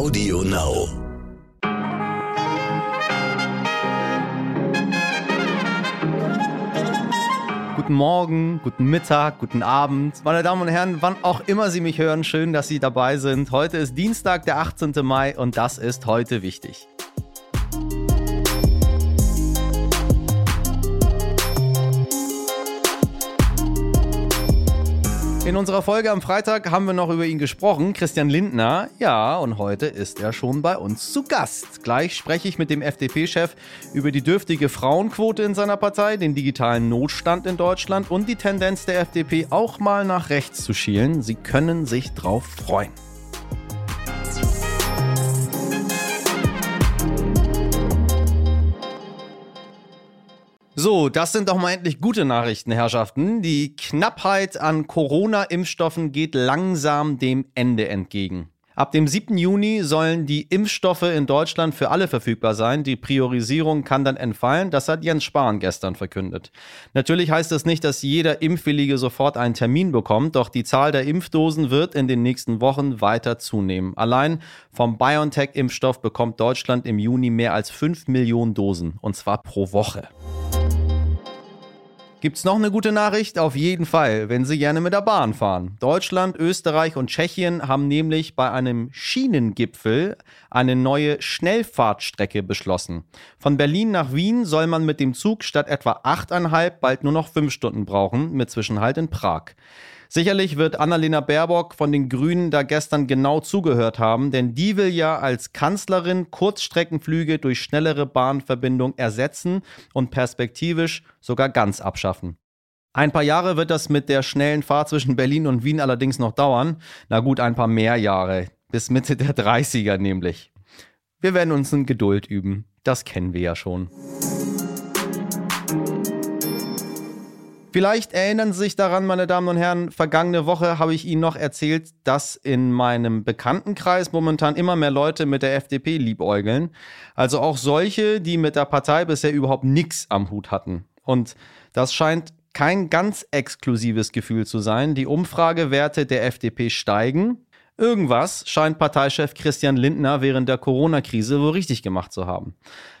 Audio Now. Guten Morgen, guten Mittag, guten Abend. Meine Damen und Herren, wann auch immer Sie mich hören, schön, dass Sie dabei sind. Heute ist Dienstag, der 18. Mai und das ist heute wichtig. In unserer Folge am Freitag haben wir noch über ihn gesprochen, Christian Lindner. Ja, und heute ist er schon bei uns zu Gast. Gleich spreche ich mit dem FDP-Chef über die dürftige Frauenquote in seiner Partei, den digitalen Notstand in Deutschland und die Tendenz der FDP auch mal nach rechts zu schielen. Sie können sich drauf freuen. So, das sind doch mal endlich gute Nachrichten, Herrschaften. Die Knappheit an Corona-Impfstoffen geht langsam dem Ende entgegen. Ab dem 7. Juni sollen die Impfstoffe in Deutschland für alle verfügbar sein. Die Priorisierung kann dann entfallen. Das hat Jens Spahn gestern verkündet. Natürlich heißt das nicht, dass jeder Impfwillige sofort einen Termin bekommt, doch die Zahl der Impfdosen wird in den nächsten Wochen weiter zunehmen. Allein vom BioNTech-Impfstoff bekommt Deutschland im Juni mehr als 5 Millionen Dosen, und zwar pro Woche. Gibt's noch eine gute Nachricht? Auf jeden Fall, wenn Sie gerne mit der Bahn fahren. Deutschland, Österreich und Tschechien haben nämlich bei einem Schienengipfel eine neue Schnellfahrtstrecke beschlossen. Von Berlin nach Wien soll man mit dem Zug statt etwa achteinhalb bald nur noch fünf Stunden brauchen, mit Zwischenhalt in Prag. Sicherlich wird Annalena Baerbock von den Grünen da gestern genau zugehört haben, denn die will ja als Kanzlerin Kurzstreckenflüge durch schnellere Bahnverbindung ersetzen und perspektivisch sogar ganz abschaffen. Ein paar Jahre wird das mit der schnellen Fahrt zwischen Berlin und Wien allerdings noch dauern. Na gut, ein paar mehr Jahre. Bis Mitte der 30er nämlich. Wir werden uns in Geduld üben. Das kennen wir ja schon. Vielleicht erinnern Sie sich daran, meine Damen und Herren, vergangene Woche habe ich Ihnen noch erzählt, dass in meinem Bekanntenkreis momentan immer mehr Leute mit der FDP liebäugeln. Also auch solche, die mit der Partei bisher überhaupt nichts am Hut hatten. Und das scheint kein ganz exklusives Gefühl zu sein. Die Umfragewerte der FDP steigen. Irgendwas scheint Parteichef Christian Lindner während der Corona-Krise wohl richtig gemacht zu haben.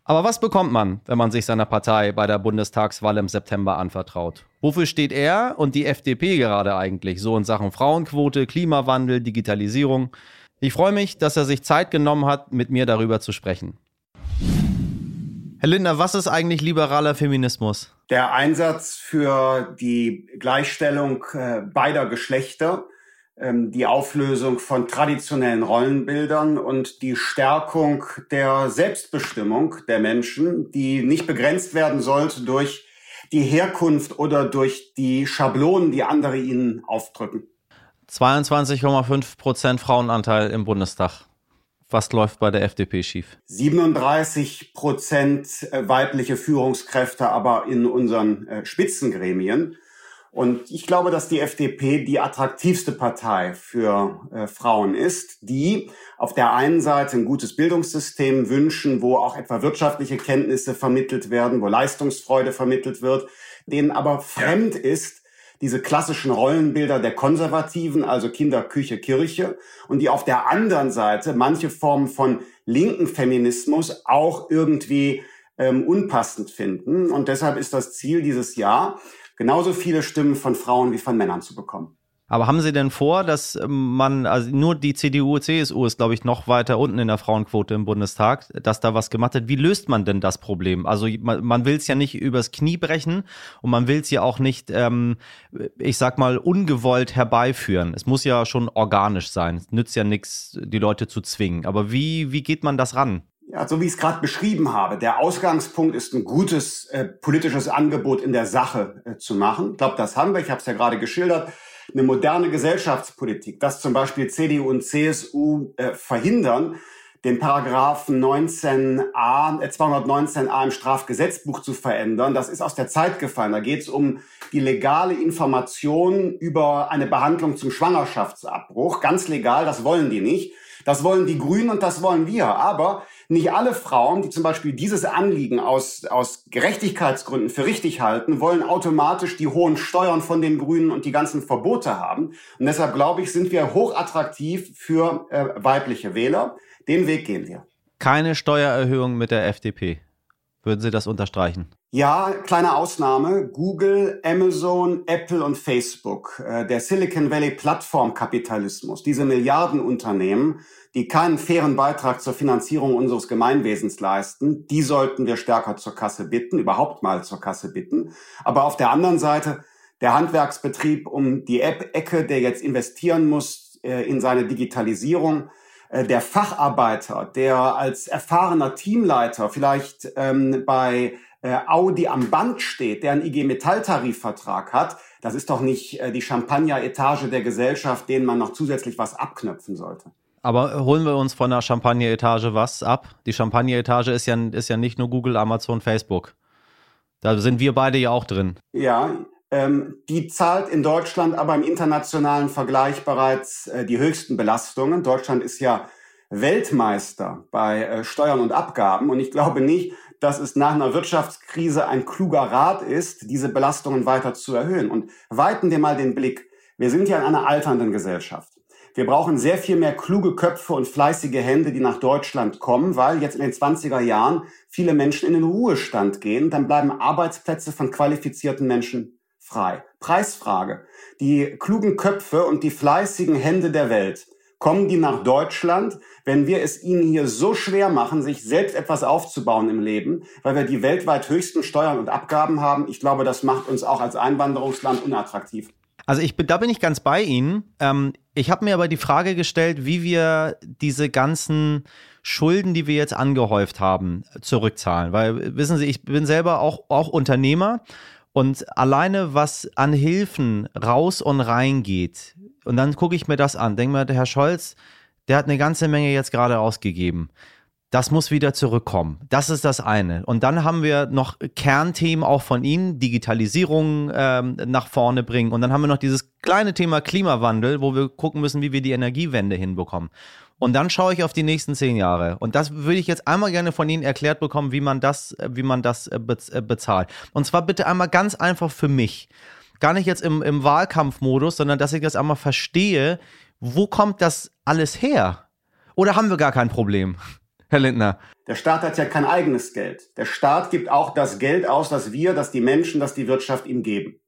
Aber was bekommt man, wenn man sich seiner Partei bei der Bundestagswahl im September anvertraut? Wofür steht er und die FDP gerade eigentlich so in Sachen Frauenquote, Klimawandel, Digitalisierung? Ich freue mich, dass er sich Zeit genommen hat, mit mir darüber zu sprechen. Herr Lindner, was ist eigentlich liberaler Feminismus? Der Einsatz für die Gleichstellung äh, beider Geschlechter die Auflösung von traditionellen Rollenbildern und die Stärkung der Selbstbestimmung der Menschen, die nicht begrenzt werden sollte durch die Herkunft oder durch die Schablonen, die andere ihnen aufdrücken. 22,5 Prozent Frauenanteil im Bundestag. Was läuft bei der FDP schief? 37 Prozent äh, weibliche Führungskräfte, aber in unseren äh, Spitzengremien. Und ich glaube, dass die FDP die attraktivste Partei für äh, Frauen ist, die auf der einen Seite ein gutes Bildungssystem wünschen, wo auch etwa wirtschaftliche Kenntnisse vermittelt werden, wo Leistungsfreude vermittelt wird, denen aber fremd ist, diese klassischen Rollenbilder der Konservativen, also Kinder, Küche, Kirche, und die auf der anderen Seite manche Formen von linken Feminismus auch irgendwie ähm, unpassend finden. Und deshalb ist das Ziel dieses Jahr, genauso viele Stimmen von Frauen wie von Männern zu bekommen. Aber haben Sie denn vor, dass man, also nur die CDU, CSU ist, glaube ich, noch weiter unten in der Frauenquote im Bundestag, dass da was gemacht hat. Wie löst man denn das Problem? Also man, man will es ja nicht übers Knie brechen und man will es ja auch nicht, ähm, ich sag mal, ungewollt herbeiführen. Es muss ja schon organisch sein. Es nützt ja nichts, die Leute zu zwingen. Aber wie, wie geht man das ran? Ja, so wie ich es gerade beschrieben habe, der Ausgangspunkt ist ein gutes äh, politisches Angebot in der Sache äh, zu machen. Ich glaube, das haben wir. Ich habe es ja gerade geschildert. Eine moderne Gesellschaftspolitik, dass zum Beispiel CDU und CSU äh, verhindern, den Paragraphen 19a, äh, 219a im Strafgesetzbuch zu verändern. Das ist aus der Zeit gefallen. Da geht es um die legale Information über eine Behandlung zum Schwangerschaftsabbruch. Ganz legal, das wollen die nicht. Das wollen die Grünen und das wollen wir. Aber Nicht alle Frauen, die zum Beispiel dieses Anliegen aus, aus Gerechtigkeitsgründen für richtig halten, wollen automatisch die hohen Steuern von den Grünen und die ganzen Verbote haben. Und deshalb glaube ich, sind wir hochattraktiv für äh, weibliche Wähler. Den Weg gehen wir. Keine Steuererhöhung mit der FDP. Würden Sie das unterstreichen? Ja, kleine Ausnahme. Google, Amazon, Apple und Facebook. Äh, der Silicon Valley Plattformkapitalismus. Diese Milliardenunternehmen, die keinen fairen Beitrag zur Finanzierung unseres Gemeinwesens leisten, die sollten wir stärker zur Kasse bitten, überhaupt mal zur Kasse bitten. Aber auf der anderen Seite der Handwerksbetrieb um die App-Ecke, der jetzt investieren muss äh, in seine Digitalisierung, der Facharbeiter, der als erfahrener Teamleiter vielleicht ähm, bei äh, Audi am Band steht, der einen IG Metall-Tarifvertrag hat, das ist doch nicht äh, die Champagner-Etage der Gesellschaft, denen man noch zusätzlich was abknöpfen sollte. Aber holen wir uns von der Champagner-Etage was ab? Die Champagner-Etage ist ja, ist ja nicht nur Google, Amazon, Facebook. Da sind wir beide ja auch drin. Ja, ähm, die zahlt in Deutschland aber im internationalen Vergleich bereits äh, die höchsten Belastungen. Deutschland ist ja Weltmeister bei äh, Steuern und Abgaben und ich glaube nicht, dass es nach einer Wirtschaftskrise ein kluger Rat ist, diese Belastungen weiter zu erhöhen. Und weiten wir mal den Blick. Wir sind ja in einer alternden Gesellschaft. Wir brauchen sehr viel mehr kluge Köpfe und fleißige Hände, die nach Deutschland kommen, weil jetzt in den 20er Jahren viele Menschen in den Ruhestand gehen. Dann bleiben Arbeitsplätze von qualifizierten Menschen frei. Preisfrage. Die klugen Köpfe und die fleißigen Hände der Welt kommen die nach Deutschland, wenn wir es ihnen hier so schwer machen, sich selbst etwas aufzubauen im Leben, weil wir die weltweit höchsten Steuern und Abgaben haben. Ich glaube, das macht uns auch als Einwanderungsland unattraktiv. Also ich, da bin ich ganz bei Ihnen. Ähm, ich habe mir aber die Frage gestellt, wie wir diese ganzen Schulden, die wir jetzt angehäuft haben, zurückzahlen. Weil, wissen Sie, ich bin selber auch, auch Unternehmer und alleine was an Hilfen raus und rein geht, und dann gucke ich mir das an, denke mir, der Herr Scholz, der hat eine ganze Menge jetzt gerade ausgegeben. Das muss wieder zurückkommen. Das ist das eine. Und dann haben wir noch Kernthemen auch von Ihnen, Digitalisierung ähm, nach vorne bringen. Und dann haben wir noch dieses kleine Thema Klimawandel, wo wir gucken müssen, wie wir die Energiewende hinbekommen. Und dann schaue ich auf die nächsten zehn Jahre. Und das würde ich jetzt einmal gerne von Ihnen erklärt bekommen, wie man das, wie man das äh, äh, bezahlt. Und zwar bitte einmal ganz einfach für mich gar nicht jetzt im, im Wahlkampfmodus, sondern dass ich das einmal verstehe, wo kommt das alles her? Oder haben wir gar kein Problem? Herr Lindner. Der Staat hat ja kein eigenes Geld. Der Staat gibt auch das Geld aus, das wir, das die Menschen, das die Wirtschaft ihm geben.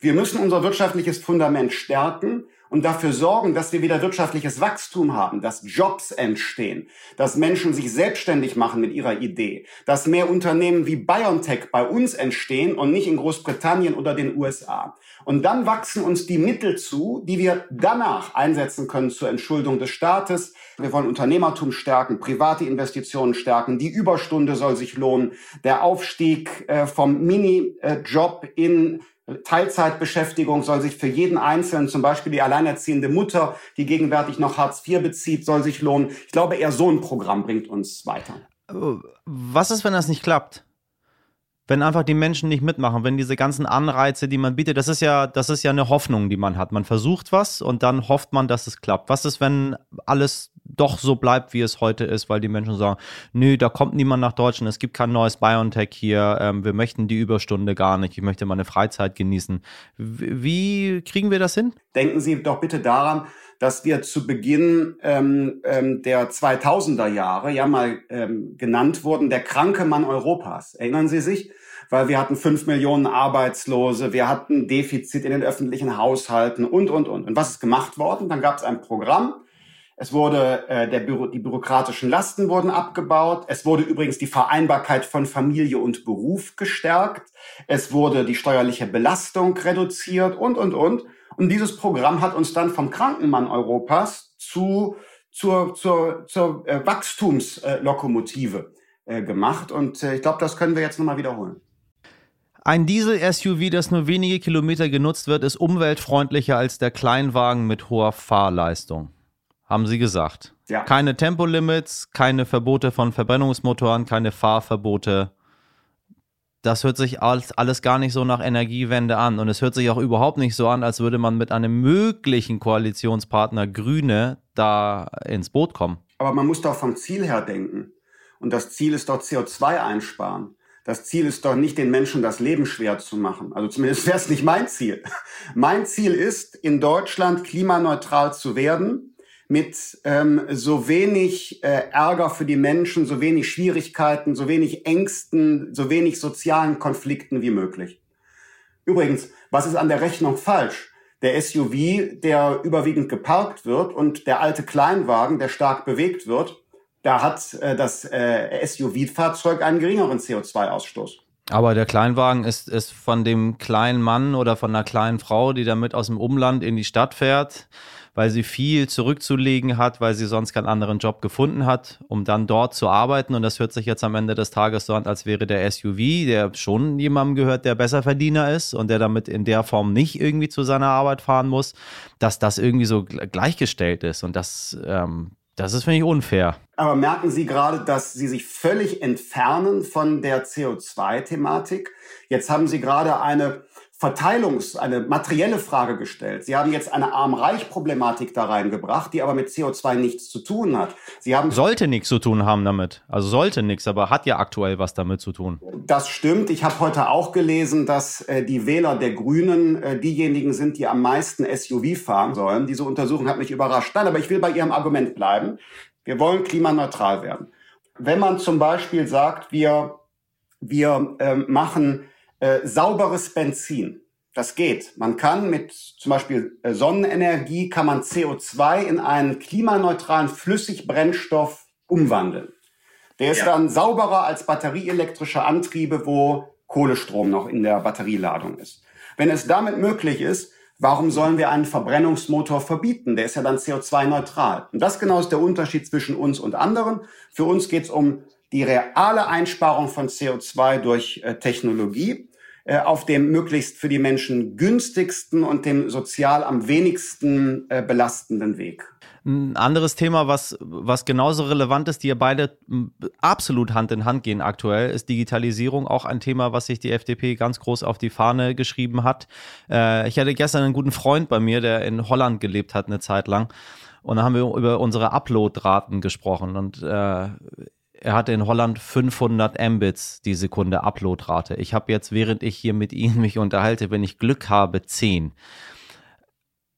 Wir müssen unser wirtschaftliches Fundament stärken und dafür sorgen, dass wir wieder wirtschaftliches Wachstum haben, dass Jobs entstehen, dass Menschen sich selbstständig machen mit ihrer Idee, dass mehr Unternehmen wie BioNTech bei uns entstehen und nicht in Großbritannien oder den USA. Und dann wachsen uns die Mittel zu, die wir danach einsetzen können zur Entschuldung des Staates. Wir wollen Unternehmertum stärken, private Investitionen stärken, die Überstunde soll sich lohnen, der Aufstieg äh, vom Minijob in Teilzeitbeschäftigung soll sich für jeden Einzelnen, zum Beispiel die alleinerziehende Mutter, die gegenwärtig noch Hartz IV bezieht, soll sich lohnen. Ich glaube, eher so ein Programm bringt uns weiter. Was ist, wenn das nicht klappt? Wenn einfach die Menschen nicht mitmachen, wenn diese ganzen Anreize, die man bietet, das ist ja, das ist ja eine Hoffnung, die man hat. Man versucht was und dann hofft man, dass es klappt. Was ist, wenn alles doch so bleibt, wie es heute ist, weil die Menschen sagen, nö, da kommt niemand nach Deutschland, es gibt kein neues BioNTech hier, ähm, wir möchten die Überstunde gar nicht, ich möchte meine Freizeit genießen. Wie kriegen wir das hin? Denken Sie doch bitte daran, dass wir zu Beginn ähm, ähm, der 2000er Jahre ja mal ähm, genannt wurden, der kranke Mann Europas. Erinnern Sie sich? Weil wir hatten fünf Millionen Arbeitslose, wir hatten Defizit in den öffentlichen Haushalten und, und, und. Und was ist gemacht worden? Dann gab es ein Programm, es wurde äh, der Büro, die bürokratischen Lasten wurden abgebaut. Es wurde übrigens die Vereinbarkeit von Familie und Beruf gestärkt. Es wurde die steuerliche Belastung reduziert und und und. Und dieses Programm hat uns dann vom Krankenmann Europas zu, zur, zur, zur äh, Wachstumslokomotive äh, gemacht. Und äh, ich glaube, das können wir jetzt nochmal wiederholen. Ein Diesel-SUV, das nur wenige Kilometer genutzt wird, ist umweltfreundlicher als der Kleinwagen mit hoher Fahrleistung. Haben Sie gesagt. Ja. Keine Tempolimits, keine Verbote von Verbrennungsmotoren, keine Fahrverbote das hört sich alles, alles gar nicht so nach Energiewende an. Und es hört sich auch überhaupt nicht so an, als würde man mit einem möglichen Koalitionspartner Grüne da ins Boot kommen. Aber man muss doch vom Ziel her denken. Und das Ziel ist doch CO2 einsparen. Das Ziel ist doch nicht, den Menschen das Leben schwer zu machen. Also zumindest wäre es nicht mein Ziel. Mein Ziel ist, in Deutschland klimaneutral zu werden, mit ähm, so wenig äh, Ärger für die Menschen, so wenig Schwierigkeiten, so wenig Ängsten, so wenig sozialen Konflikten wie möglich. Übrigens, was ist an der Rechnung falsch? Der SUV, der überwiegend geparkt wird und der alte Kleinwagen, der stark bewegt wird, da hat äh, das äh, SUV-Fahrzeug einen geringeren CO2-Ausstoß. Aber der Kleinwagen ist, ist von dem kleinen Mann oder von einer kleinen Frau, die damit aus dem Umland in die Stadt fährt, weil sie viel zurückzulegen hat, weil sie sonst keinen anderen Job gefunden hat, um dann dort zu arbeiten. Und das hört sich jetzt am Ende des Tages so an, als wäre der SUV, der schon jemandem gehört, der Besserverdiener ist und der damit in der Form nicht irgendwie zu seiner Arbeit fahren muss, dass das irgendwie so gleichgestellt ist. Und das, ähm, das ist, finde ich, unfair. Aber merken Sie gerade, dass Sie sich völlig entfernen von der CO2-Thematik? Jetzt haben Sie gerade eine Verteilungs-, eine materielle Frage gestellt. Sie haben jetzt eine Arm-Reich-Problematik da reingebracht, die aber mit CO2 nichts zu tun hat. Sie haben sollte nichts zu tun haben damit. Also sollte nichts, aber hat ja aktuell was damit zu tun. Das stimmt. Ich habe heute auch gelesen, dass äh, die Wähler der Grünen äh, diejenigen sind, die am meisten SUV fahren sollen. Diese Untersuchung hat mich überrascht. Nein, aber ich will bei Ihrem Argument bleiben. Wir wollen klimaneutral werden. Wenn man zum Beispiel sagt, wir, wir äh, machen äh, sauberes Benzin. Das geht. Man kann mit zum Beispiel äh, Sonnenenergie kann man CO2 in einen klimaneutralen Flüssigbrennstoff umwandeln. Der ist ja. dann sauberer als batterieelektrische Antriebe, wo Kohlestrom noch in der Batterieladung ist. Wenn es damit möglich ist, warum sollen wir einen Verbrennungsmotor verbieten? Der ist ja dann CO2-neutral. Und das genau ist der Unterschied zwischen uns und anderen. Für uns geht es um die reale Einsparung von CO2 durch äh, Technologie. Äh, auf dem möglichst für die Menschen günstigsten und dem sozial am wenigsten äh, belastenden Weg. Ein anderes Thema, was, was genauso relevant ist, die ja beide absolut Hand in Hand gehen aktuell, ist Digitalisierung. Auch ein Thema, was sich die FDP ganz groß auf die Fahne geschrieben hat. Äh, ich hatte gestern einen guten Freund bei mir, der in Holland gelebt hat eine Zeit lang. Und da haben wir über unsere Upload-Raten gesprochen. Und äh, er hatte in Holland 500 Mbits die Sekunde Uploadrate. Ich habe jetzt, während ich hier mit Ihnen mich unterhalte, wenn ich Glück habe, 10.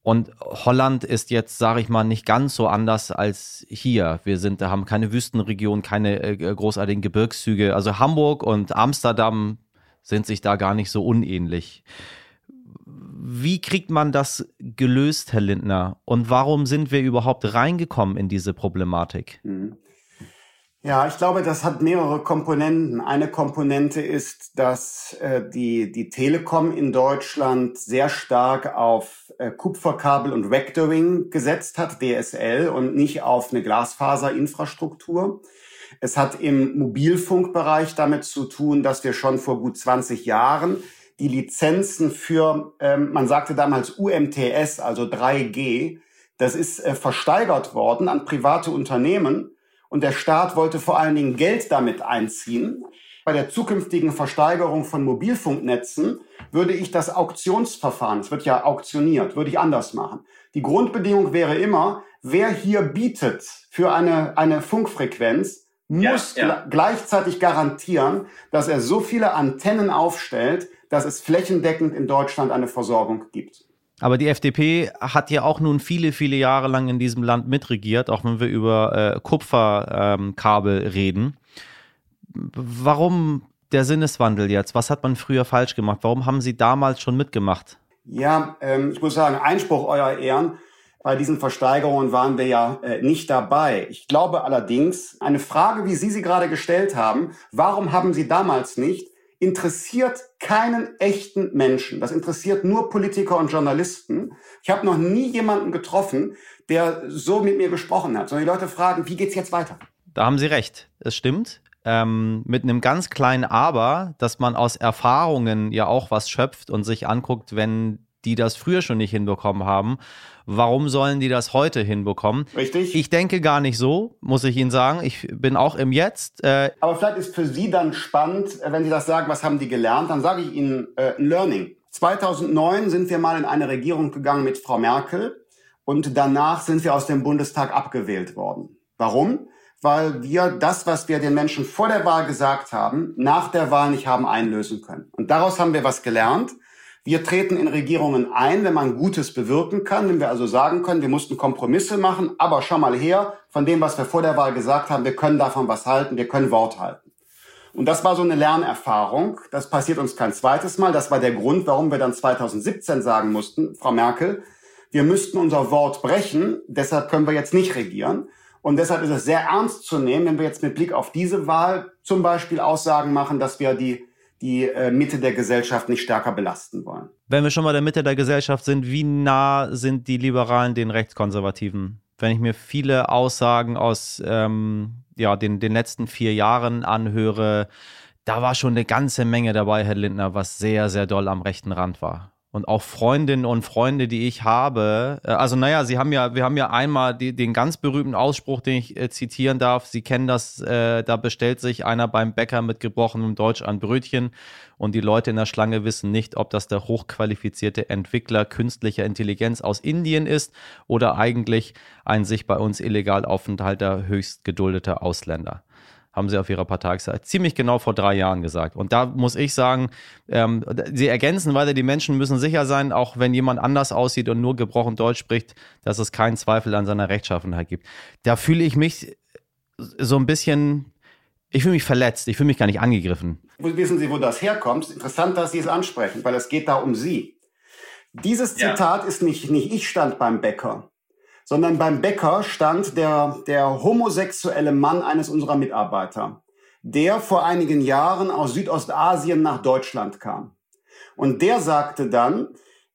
Und Holland ist jetzt, sage ich mal, nicht ganz so anders als hier. Wir sind, haben keine Wüstenregion, keine äh, großartigen Gebirgszüge. Also Hamburg und Amsterdam sind sich da gar nicht so unähnlich. Wie kriegt man das gelöst, Herr Lindner? Und warum sind wir überhaupt reingekommen in diese Problematik? Mhm. Ja, ich glaube, das hat mehrere Komponenten. Eine Komponente ist, dass äh, die, die Telekom in Deutschland sehr stark auf äh, Kupferkabel und Vectoring gesetzt hat, DSL, und nicht auf eine Glasfaserinfrastruktur. Es hat im Mobilfunkbereich damit zu tun, dass wir schon vor gut 20 Jahren die Lizenzen für, ähm, man sagte damals UMTS, also 3G, das ist äh, versteigert worden an private Unternehmen und der Staat wollte vor allen Dingen Geld damit einziehen. Bei der zukünftigen Versteigerung von Mobilfunknetzen würde ich das Auktionsverfahren, es wird ja auktioniert, würde ich anders machen. Die Grundbedingung wäre immer, wer hier bietet für eine, eine Funkfrequenz, muss ja, ja. gleichzeitig garantieren, dass er so viele Antennen aufstellt, dass es flächendeckend in Deutschland eine Versorgung gibt. Aber die FDP hat ja auch nun viele, viele Jahre lang in diesem Land mitregiert, auch wenn wir über äh, Kupferkabel ähm, reden. Warum der Sinneswandel jetzt? Was hat man früher falsch gemacht? Warum haben Sie damals schon mitgemacht? Ja, ähm, ich muss sagen, Einspruch, Euer Ehren. Bei diesen Versteigerungen waren wir ja äh, nicht dabei. Ich glaube allerdings, eine Frage, wie Sie sie gerade gestellt haben, warum haben Sie damals nicht interessiert keinen echten Menschen. Das interessiert nur Politiker und Journalisten. Ich habe noch nie jemanden getroffen, der so mit mir gesprochen hat, sondern die Leute fragen, wie geht's jetzt weiter? Da haben Sie recht. Es stimmt. Ähm, mit einem ganz kleinen Aber, dass man aus Erfahrungen ja auch was schöpft und sich anguckt, wenn die das früher schon nicht hinbekommen haben. Warum sollen die das heute hinbekommen? Richtig. Ich denke gar nicht so, muss ich Ihnen sagen. Ich bin auch im Jetzt. Äh Aber vielleicht ist für Sie dann spannend, äh, wenn Sie das sagen, was haben die gelernt, dann sage ich Ihnen äh, Learning. 2009 sind wir mal in eine Regierung gegangen mit Frau Merkel und danach sind wir aus dem Bundestag abgewählt worden. Warum? weil wir das, was wir den Menschen vor der Wahl gesagt haben, nach der Wahl nicht haben einlösen können. Und daraus haben wir was gelernt. Wir treten in Regierungen ein, wenn man Gutes bewirken kann, wenn wir also sagen können, wir mussten Kompromisse machen, aber schau mal her, von dem, was wir vor der Wahl gesagt haben, wir können davon was halten, wir können Wort halten. Und das war so eine Lernerfahrung. Das passiert uns kein zweites Mal. Das war der Grund, warum wir dann 2017 sagen mussten, Frau Merkel, wir müssten unser Wort brechen, deshalb können wir jetzt nicht regieren. Und deshalb ist es sehr ernst zu nehmen, wenn wir jetzt mit Blick auf diese Wahl zum Beispiel Aussagen machen, dass wir die die äh, Mitte der Gesellschaft nicht stärker belasten wollen. Wenn wir schon mal der Mitte der Gesellschaft sind, wie nah sind die Liberalen den Rechtskonservativen? Wenn ich mir viele Aussagen aus ähm, ja, den, den letzten vier Jahren anhöre, da war schon eine ganze Menge dabei, Herr Lindner, was sehr, sehr doll am rechten Rand war und auch Freundinnen und Freunde, die ich habe. Äh, also naja, sie haben ja, wir haben ja einmal die, den ganz berühmten Ausspruch, den ich äh, zitieren darf. Sie kennen das, äh, da bestellt sich einer beim Bäcker mit gebrochenem Deutsch ein Brötchen und die Leute in der Schlange wissen nicht, ob das der hochqualifizierte Entwickler künstlicher Intelligenz aus Indien ist oder eigentlich ein sich bei uns illegal aufenthalter höchst geduldeter Ausländer haben sie auf ihrer Parteitagsseite ziemlich genau vor drei Jahren gesagt. Und da muss ich sagen, ähm, sie ergänzen weiter, die Menschen müssen sicher sein, auch wenn jemand anders aussieht und nur gebrochen Deutsch spricht, dass es keinen Zweifel an seiner Rechtschaffenheit gibt. Da fühle ich mich so ein bisschen, ich fühle mich verletzt, ich fühle mich gar nicht angegriffen. Wissen Sie, wo das herkommt? Interessant, dass Sie es ansprechen, weil es geht da um Sie. Dieses Zitat ja. ist nicht, nicht ich stand beim Bäcker sondern beim Bäcker stand der, der homosexuelle Mann eines unserer Mitarbeiter, der vor einigen Jahren aus Südostasien nach Deutschland kam. Und der sagte dann,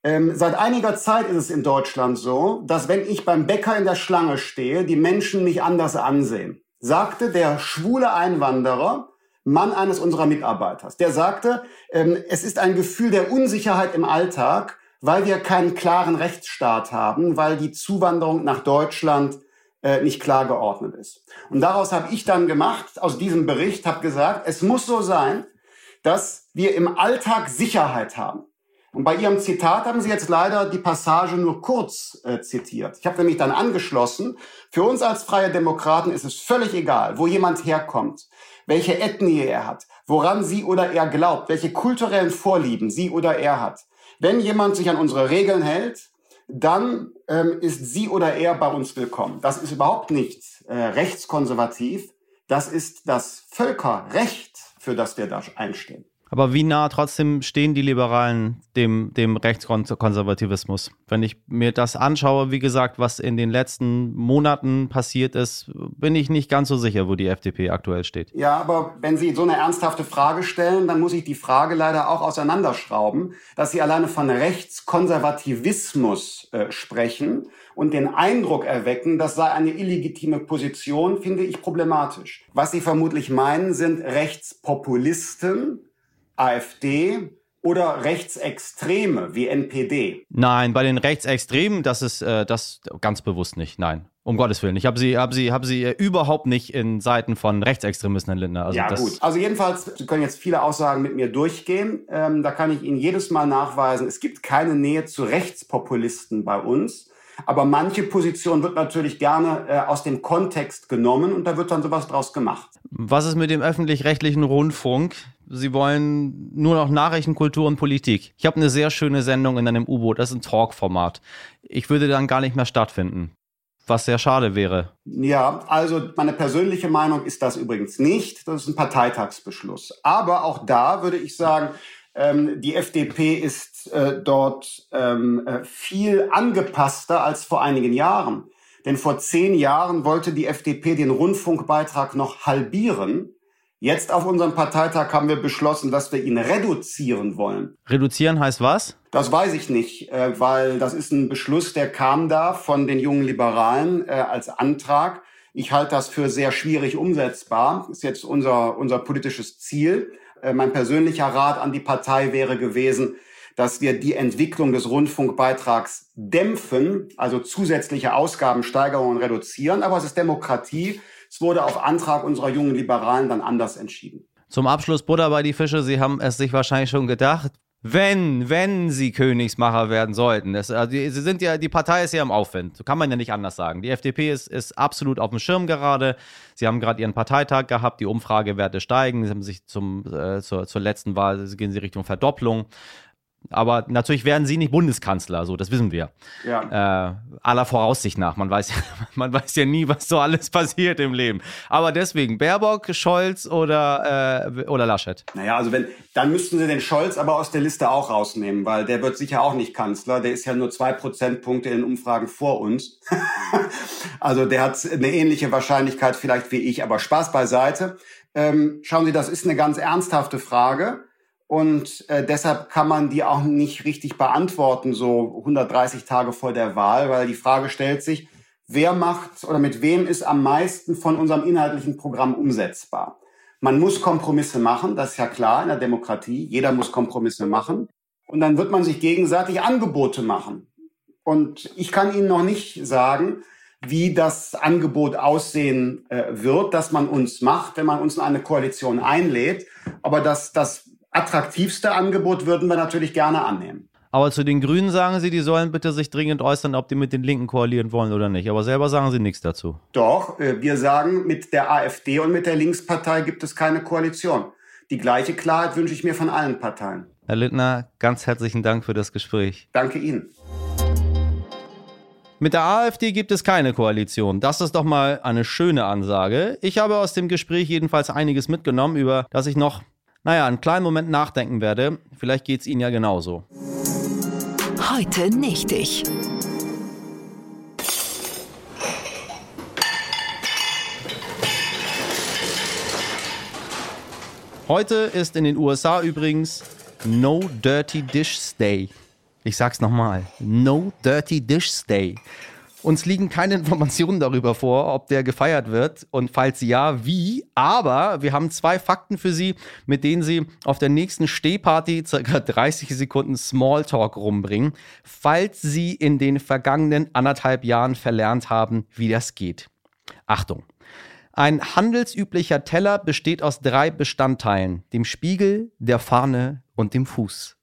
ähm, seit einiger Zeit ist es in Deutschland so, dass wenn ich beim Bäcker in der Schlange stehe, die Menschen mich anders ansehen. Sagte der schwule Einwanderer, Mann eines unserer Mitarbeiters. Der sagte, ähm, es ist ein Gefühl der Unsicherheit im Alltag, weil wir keinen klaren Rechtsstaat haben, weil die Zuwanderung nach Deutschland äh, nicht klar geordnet ist. Und daraus habe ich dann gemacht, aus diesem Bericht, habe gesagt, es muss so sein, dass wir im Alltag Sicherheit haben. Und bei Ihrem Zitat haben Sie jetzt leider die Passage nur kurz äh, zitiert. Ich habe nämlich dann angeschlossen, für uns als freie Demokraten ist es völlig egal, wo jemand herkommt, welche Ethnie er hat, woran sie oder er glaubt, welche kulturellen Vorlieben sie oder er hat. Wenn jemand sich an unsere Regeln hält, dann ähm, ist sie oder er bei uns willkommen. Das ist überhaupt nicht äh, rechtskonservativ. Das ist das Völkerrecht, für das wir da einstehen. Aber wie nah trotzdem stehen die Liberalen dem, dem Rechtskonservativismus? Wenn ich mir das anschaue, wie gesagt, was in den letzten Monaten passiert ist, bin ich nicht ganz so sicher, wo die FDP aktuell steht. Ja, aber wenn Sie so eine ernsthafte Frage stellen, dann muss ich die Frage leider auch auseinanderschrauben, dass Sie alleine von Rechtskonservativismus äh, sprechen und den Eindruck erwecken, das sei eine illegitime Position, finde ich problematisch. Was Sie vermutlich meinen, sind Rechtspopulisten, AfD oder Rechtsextreme wie NPD? Nein, bei den Rechtsextremen, das ist äh, das ganz bewusst nicht. Nein. Um Gottes Willen. Ich habe sie, hab sie, hab sie äh, überhaupt nicht in Seiten von Rechtsextremisten, Herr Lindner. Also ja, gut. Also jedenfalls, Sie können jetzt viele Aussagen mit mir durchgehen. Ähm, da kann ich Ihnen jedes Mal nachweisen, es gibt keine Nähe zu Rechtspopulisten bei uns. Aber manche Position wird natürlich gerne äh, aus dem Kontext genommen und da wird dann sowas draus gemacht. Was ist mit dem öffentlich-rechtlichen Rundfunk? Sie wollen nur noch Nachrichten, Kultur und Politik. Ich habe eine sehr schöne Sendung in einem U-Boot. Das ist ein Talk-Format. Ich würde dann gar nicht mehr stattfinden. Was sehr schade wäre. Ja, also meine persönliche Meinung ist das übrigens nicht. Das ist ein Parteitagsbeschluss. Aber auch da würde ich sagen, ähm, die FDP ist äh, dort ähm, äh, viel angepasster als vor einigen Jahren. Denn vor zehn Jahren wollte die FDP den Rundfunkbeitrag noch halbieren. Jetzt auf unserem Parteitag haben wir beschlossen, dass wir ihn reduzieren wollen. Reduzieren heißt was? Das weiß ich nicht, äh, weil das ist ein Beschluss, der kam da von den jungen Liberalen äh, als Antrag. Ich halte das für sehr schwierig umsetzbar. Ist jetzt unser, unser politisches Ziel. Äh, mein persönlicher Rat an die Partei wäre gewesen, dass wir die Entwicklung des Rundfunkbeitrags dämpfen, also zusätzliche Ausgabensteigerungen reduzieren. Aber es ist Demokratie. Es wurde auf Antrag unserer jungen Liberalen dann anders entschieden. Zum Abschluss Butter bei die Fische. Sie haben es sich wahrscheinlich schon gedacht. Wenn, wenn sie Königsmacher werden sollten. Das, also die, sie sind ja, die Partei ist ja im Aufwind. Kann man ja nicht anders sagen. Die FDP ist, ist absolut auf dem Schirm gerade. Sie haben gerade ihren Parteitag gehabt, die Umfragewerte steigen. Sie haben sich zum, äh, zur, zur letzten Wahl, gehen sie Richtung Verdopplung. Aber natürlich werden sie nicht Bundeskanzler, so das wissen wir. Ja. Äh, aller Voraussicht nach. Man weiß, ja, man weiß ja nie, was so alles passiert im Leben. Aber deswegen Baerbock, Scholz oder, äh, oder Laschet. Naja, also wenn, dann müssten sie den Scholz aber aus der Liste auch rausnehmen, weil der wird sicher auch nicht Kanzler. Der ist ja nur zwei Prozentpunkte in den Umfragen vor uns. also der hat eine ähnliche Wahrscheinlichkeit vielleicht wie ich, aber Spaß beiseite. Ähm, schauen Sie, das ist eine ganz ernsthafte Frage. Und äh, deshalb kann man die auch nicht richtig beantworten, so 130 Tage vor der Wahl, weil die Frage stellt sich, wer macht oder mit wem ist am meisten von unserem inhaltlichen Programm umsetzbar? Man muss Kompromisse machen, das ist ja klar in der Demokratie. Jeder muss Kompromisse machen. Und dann wird man sich gegenseitig Angebote machen. Und ich kann Ihnen noch nicht sagen, wie das Angebot aussehen äh, wird, das man uns macht, wenn man uns in eine Koalition einlädt. Aber das, das attraktivste Angebot würden wir natürlich gerne annehmen. Aber zu den Grünen sagen Sie, die sollen bitte sich dringend äußern, ob die mit den Linken koalieren wollen oder nicht. Aber selber sagen Sie nichts dazu. Doch, äh, wir sagen, mit der AfD und mit der Linkspartei gibt es keine Koalition. Die gleiche Klarheit wünsche ich mir von allen Parteien. Herr Lindner, ganz herzlichen Dank für das Gespräch. Danke Ihnen. Mit der AfD gibt es keine Koalition. Das ist doch mal eine schöne Ansage. Ich habe aus dem Gespräch jedenfalls einiges mitgenommen, über das ich noch naja, einen kleinen Moment nachdenken werde. Vielleicht geht es Ihnen ja genauso. Heute nicht ich. Heute ist in den USA übrigens No Dirty Dish Day. Ich sag's nochmal. No Dirty Dish Day. Uns liegen keine Informationen darüber vor, ob der gefeiert wird und falls ja, wie. Aber wir haben zwei Fakten für Sie, mit denen Sie auf der nächsten Stehparty circa 30 Sekunden Smalltalk rumbringen, falls Sie in den vergangenen anderthalb Jahren verlernt haben, wie das geht. Achtung! Ein handelsüblicher Teller besteht aus drei Bestandteilen, dem Spiegel, der Fahne und dem Fuß.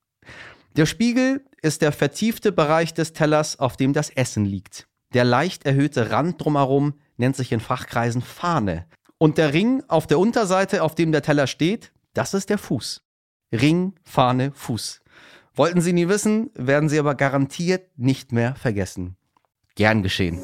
Der Spiegel ist der vertiefte Bereich des Tellers, auf dem das Essen liegt. Der leicht erhöhte Rand drumherum nennt sich in Fachkreisen Fahne. Und der Ring auf der Unterseite, auf dem der Teller steht, das ist der Fuß. Ring, Fahne, Fuß. Wollten Sie nie wissen, werden Sie aber garantiert nicht mehr vergessen. Gern geschehen.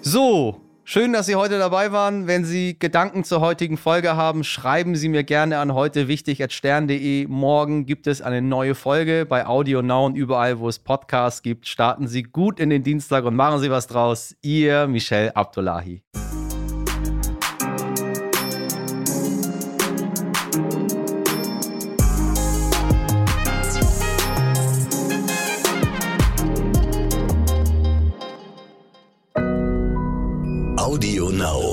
So, Schön, dass Sie heute dabei waren. Wenn Sie Gedanken zur heutigen Folge haben, schreiben Sie mir gerne an heute wichtig stern.de. Morgen gibt es eine neue Folge bei Audio Now und überall, wo es Podcasts gibt. Starten Sie gut in den Dienstag und machen Sie was draus. Ihr Michel Abdullahi. Audio Now.